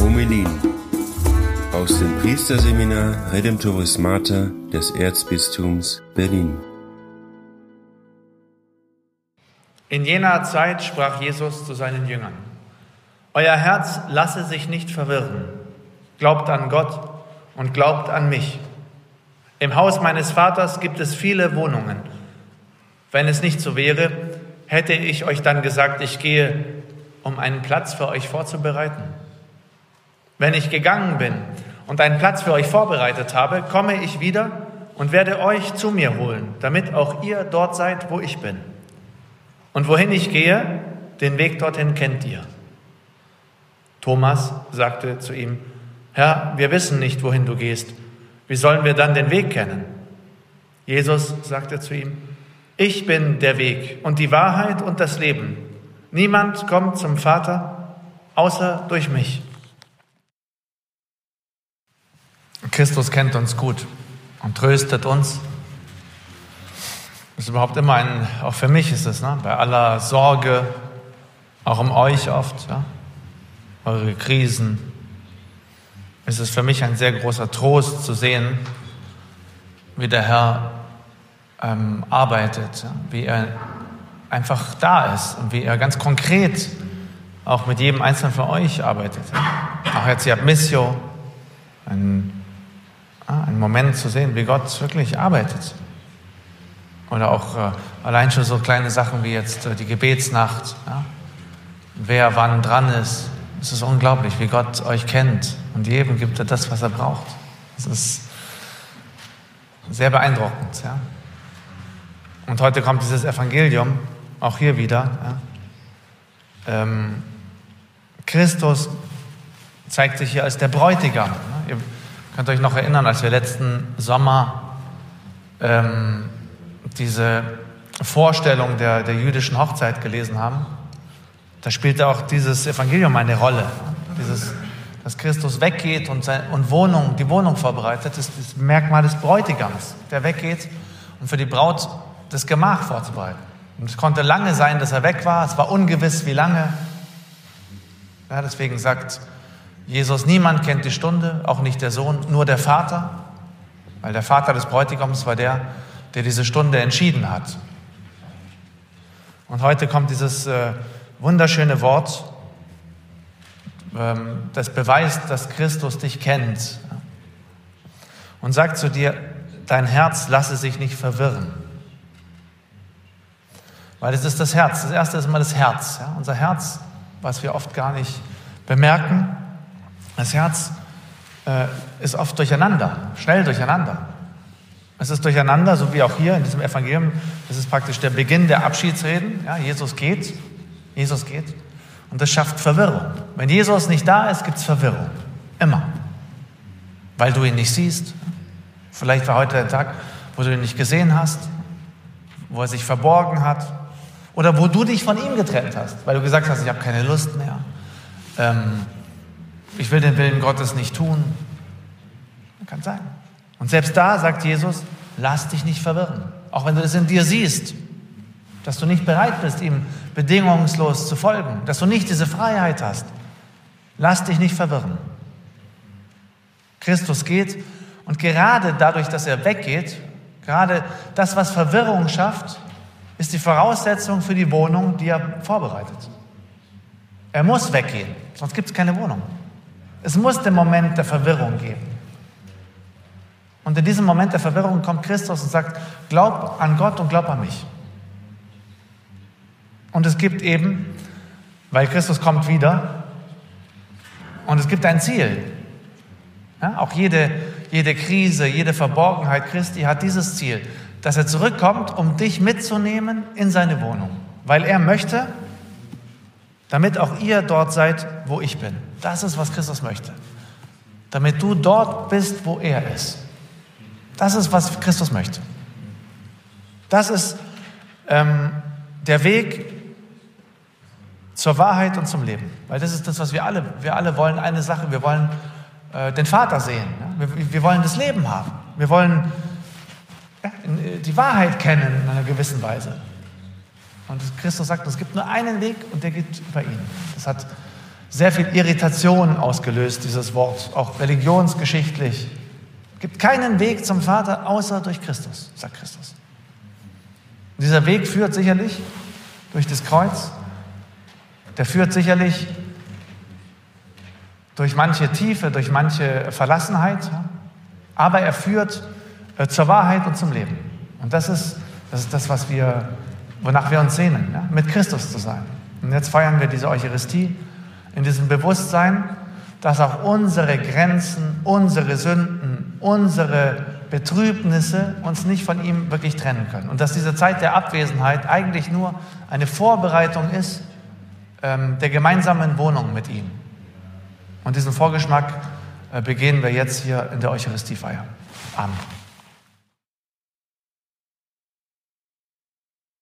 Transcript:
Homelin aus dem Priesterseminar Redemptoris Mater des Erzbistums Berlin. In jener Zeit sprach Jesus zu seinen Jüngern, Euer Herz lasse sich nicht verwirren, glaubt an Gott und glaubt an mich. Im Haus meines Vaters gibt es viele Wohnungen. Wenn es nicht so wäre, hätte ich euch dann gesagt, ich gehe, um einen Platz für euch vorzubereiten. Wenn ich gegangen bin und einen Platz für euch vorbereitet habe, komme ich wieder und werde euch zu mir holen, damit auch ihr dort seid, wo ich bin. Und wohin ich gehe, den Weg dorthin kennt ihr. Thomas sagte zu ihm, Herr, wir wissen nicht, wohin du gehst. Wie sollen wir dann den Weg kennen? Jesus sagte zu ihm, ich bin der Weg und die Wahrheit und das Leben. Niemand kommt zum Vater außer durch mich. Christus kennt uns gut und tröstet uns das ist überhaupt immer ein, auch für mich ist es, ne? bei aller Sorge, auch um euch oft, ja? eure Krisen, ist es für mich ein sehr großer Trost zu sehen, wie der Herr ähm, arbeitet, wie er einfach da ist und wie er ganz konkret auch mit jedem Einzelnen von euch arbeitet. Auch jetzt hier Missio, ein, ein Moment zu sehen, wie Gott wirklich arbeitet. Oder auch äh, allein schon so kleine Sachen wie jetzt äh, die Gebetsnacht. Ja? Wer wann dran ist. Es ist unglaublich, wie Gott euch kennt. Und jedem gibt er das, was er braucht. Das ist sehr beeindruckend. Ja? Und heute kommt dieses Evangelium, auch hier wieder. Ja? Ähm, Christus zeigt sich hier als der Bräutigam. Ihr könnt euch noch erinnern, als wir letzten Sommer ähm, diese Vorstellung der, der jüdischen Hochzeit gelesen haben, da spielte auch dieses Evangelium eine Rolle. Dieses, dass Christus weggeht und, sein, und Wohnung, die Wohnung vorbereitet, ist das Merkmal des Bräutigams, der weggeht, um für die Braut das Gemach vorzubereiten. Und es konnte lange sein, dass er weg war, es war ungewiss, wie lange. Ja, deswegen sagt Jesus, niemand kennt die Stunde, auch nicht der Sohn, nur der Vater, weil der Vater des Bräutigams war der, der diese Stunde entschieden hat. Und heute kommt dieses äh, wunderschöne Wort, ähm, das beweist, dass Christus dich kennt. Und sagt zu dir, dein Herz lasse sich nicht verwirren. Weil es ist das Herz. Das erste ist immer das Herz. Ja? Unser Herz, was wir oft gar nicht bemerken. Das Herz äh, ist oft durcheinander, schnell durcheinander. Es ist durcheinander, so wie auch hier in diesem Evangelium. Das ist praktisch der Beginn der Abschiedsreden. Ja, Jesus geht, Jesus geht. Und das schafft Verwirrung. Wenn Jesus nicht da ist, gibt es Verwirrung. Immer. Weil du ihn nicht siehst. Vielleicht war heute der Tag, wo du ihn nicht gesehen hast, wo er sich verborgen hat. Oder wo du dich von ihm getrennt hast, weil du gesagt hast, ich habe keine Lust mehr. Ähm, ich will den Willen Gottes nicht tun. Kann sein. Und selbst da sagt Jesus, lass dich nicht verwirren. Auch wenn du es in dir siehst, dass du nicht bereit bist, ihm bedingungslos zu folgen, dass du nicht diese Freiheit hast. Lass dich nicht verwirren. Christus geht und gerade dadurch, dass er weggeht, gerade das, was Verwirrung schafft, ist die Voraussetzung für die Wohnung, die er vorbereitet. Er muss weggehen, sonst gibt es keine Wohnung. Es muss den Moment der Verwirrung geben. Und in diesem Moment der Verwirrung kommt Christus und sagt, glaub an Gott und glaub an mich. Und es gibt eben, weil Christus kommt wieder, und es gibt ein Ziel. Ja, auch jede, jede Krise, jede Verborgenheit Christi hat dieses Ziel, dass er zurückkommt, um dich mitzunehmen in seine Wohnung. Weil er möchte, damit auch ihr dort seid, wo ich bin. Das ist, was Christus möchte. Damit du dort bist, wo er ist. Das ist, was Christus möchte. Das ist ähm, der Weg zur Wahrheit und zum Leben. Weil das ist das, was wir alle, wir alle wollen eine Sache, wir wollen äh, den Vater sehen. Ja? Wir, wir, wollen das Leben haben. Wir wollen die Wahrheit kennen in einer gewissen Weise. Und Christus sagt, es gibt nur einen Weg und der geht über ihn. Das hat sehr viel Irritation ausgelöst, dieses Wort, auch religionsgeschichtlich. Es gibt keinen Weg zum Vater außer durch Christus, sagt Christus. Und dieser Weg führt sicherlich durch das Kreuz, der führt sicherlich durch manche Tiefe, durch manche Verlassenheit, aber er führt äh, zur Wahrheit und zum Leben. Und das ist das, ist das was wir, wonach wir uns sehnen, ja? mit Christus zu sein. Und jetzt feiern wir diese Eucharistie in diesem Bewusstsein, dass auch unsere Grenzen, unsere Sünden, unsere Betrübnisse uns nicht von ihm wirklich trennen können. Und dass diese Zeit der Abwesenheit eigentlich nur eine Vorbereitung ist ähm, der gemeinsamen Wohnung mit ihm. Und diesen Vorgeschmack äh, begehen wir jetzt hier in der Eucharistiefeier. Amen.